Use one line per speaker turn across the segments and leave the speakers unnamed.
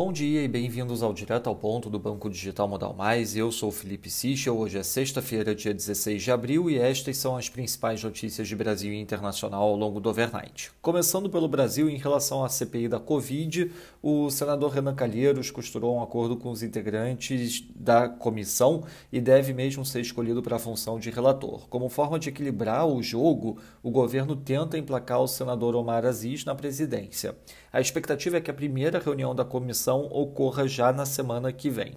Bom dia e bem-vindos ao Direto ao Ponto do Banco Digital Modal Mais. Eu sou Felipe Sichel. Hoje é sexta-feira, dia 16 de abril, e estas são as principais notícias de Brasil e internacional ao longo do overnight. Começando pelo Brasil, em relação à CPI da Covid, o senador Renan Calheiros costurou um acordo com os integrantes da comissão e deve mesmo ser escolhido para a função de relator. Como forma de equilibrar o jogo, o governo tenta emplacar o senador Omar Aziz na presidência. A expectativa é que a primeira reunião da comissão ocorra já na semana que vem.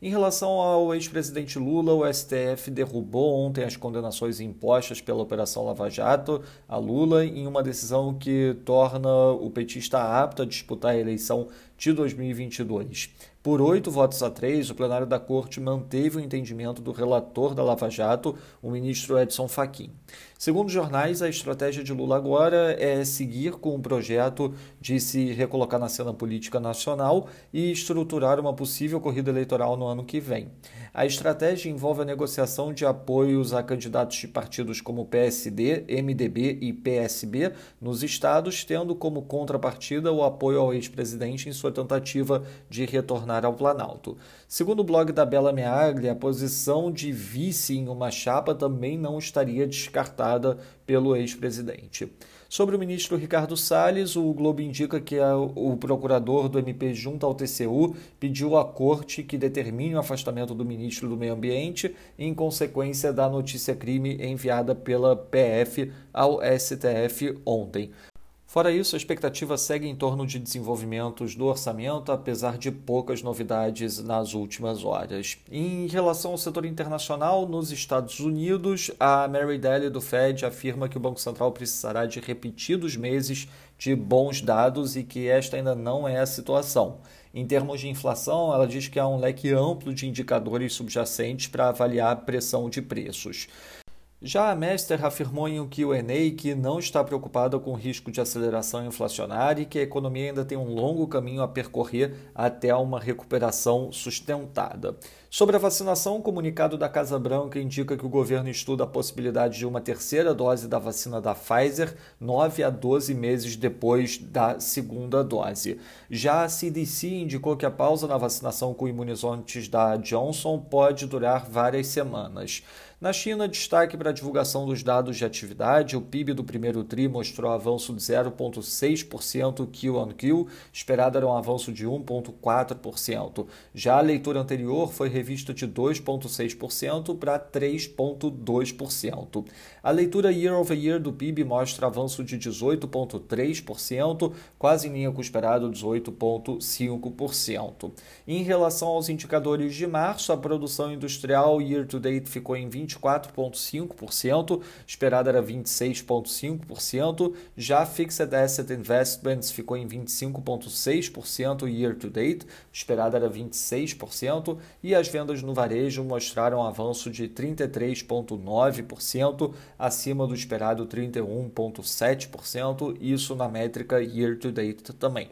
Em relação ao ex-presidente Lula, o STF derrubou ontem as condenações impostas pela Operação Lava Jato a Lula em uma decisão que torna o petista apto a disputar a eleição de 2022. Por oito votos a três, o plenário da Corte manteve o entendimento do relator da Lava Jato, o ministro Edson Fachin. Segundo jornais, a estratégia de Lula agora é seguir com o projeto de se recolocar na cena política nacional e estruturar uma possível corrida eleitoral no ano que vem. A estratégia envolve a negociação de apoios a candidatos de partidos como PSD, MDB e PSB nos estados, tendo como contrapartida o apoio ao ex-presidente em sua tentativa de retornar ao Planalto. Segundo o blog da Bela Meagli, a posição de vice em uma chapa também não estaria descartada pelo ex-presidente. Sobre o ministro Ricardo Salles, o Globo indica que o procurador do MP junto ao TCU pediu à corte que determine o afastamento do ministro do Meio Ambiente em consequência da notícia crime enviada pela PF ao STF ontem. Fora isso, a expectativa segue em torno de desenvolvimentos do orçamento, apesar de poucas novidades nas últimas horas. Em relação ao setor internacional, nos Estados Unidos, a Mary Daly do Fed afirma que o Banco Central precisará de repetidos meses de bons dados e que esta ainda não é a situação. Em termos de inflação, ela diz que há um leque amplo de indicadores subjacentes para avaliar a pressão de preços. Já a Mester afirmou em um Q&A que não está preocupada com o risco de aceleração inflacionária e que a economia ainda tem um longo caminho a percorrer até uma recuperação sustentada. Sobre a vacinação, o comunicado da Casa Branca indica que o governo estuda a possibilidade de uma terceira dose da vacina da Pfizer 9 a 12 meses depois da segunda dose. Já a CDC indicou que a pausa na vacinação com imunizantes da Johnson pode durar várias semanas. Na China, destaque para a divulgação dos dados de atividade. O PIB do primeiro TRI mostrou avanço de 0,6% Q-on-Q, esperado era um avanço de 1,4%. Já a leitura anterior foi revista de 2,6% para 3,2%. A leitura year over year do PIB mostra avanço de 18,3%, quase em linha com o esperado 18,5%. Em relação aos indicadores de março, a produção industrial year to date ficou em 24,5%, esperada era 26,5%, já Fixed Asset Investments ficou em 25,6% year to date, esperada era 26%, e as vendas no varejo mostraram um avanço de 33,9%, acima do esperado 31,7%, isso na métrica year to date também.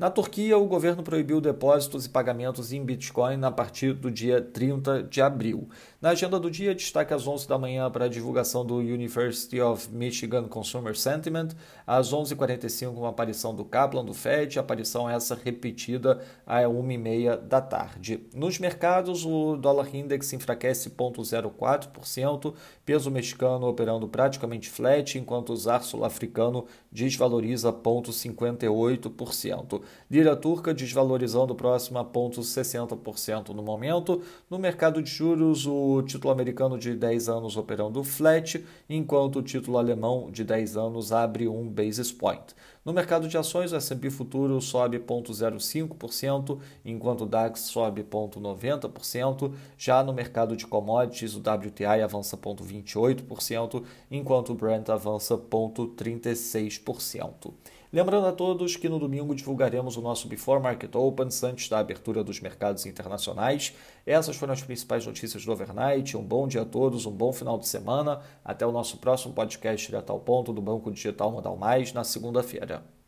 Na Turquia, o governo proibiu depósitos e pagamentos em Bitcoin a partir do dia 30 de abril. Na agenda do dia, destaque às 11 da manhã para a divulgação do University of Michigan Consumer Sentiment, às 11h45 uma aparição do Kaplan do Fed, aparição essa repetida às 1h30 da tarde. Nos mercados, o dólar index enfraquece 0,04%, peso mexicano operando praticamente flat, enquanto o zar sul-africano desvaloriza 0,58%. Lira turca desvalorizando próximo a 0,60% no momento. No mercado de juros, o título americano de 10 anos operando flat, enquanto o título alemão de 10 anos abre um basis point. No mercado de ações, o S&P futuro sobe 0,05%, enquanto o DAX sobe 0,90%. Já no mercado de commodities, o WTI avança 0,28%, enquanto o Brent avança 0,36%. Lembrando a todos que no domingo divulgaremos o nosso Before Market Opens antes da abertura dos mercados internacionais. Essas foram as principais notícias do overnight. Um bom dia a todos, um bom final de semana. Até o nosso próximo podcast direto ao ponto do Banco Digital Modal Mais na segunda-feira.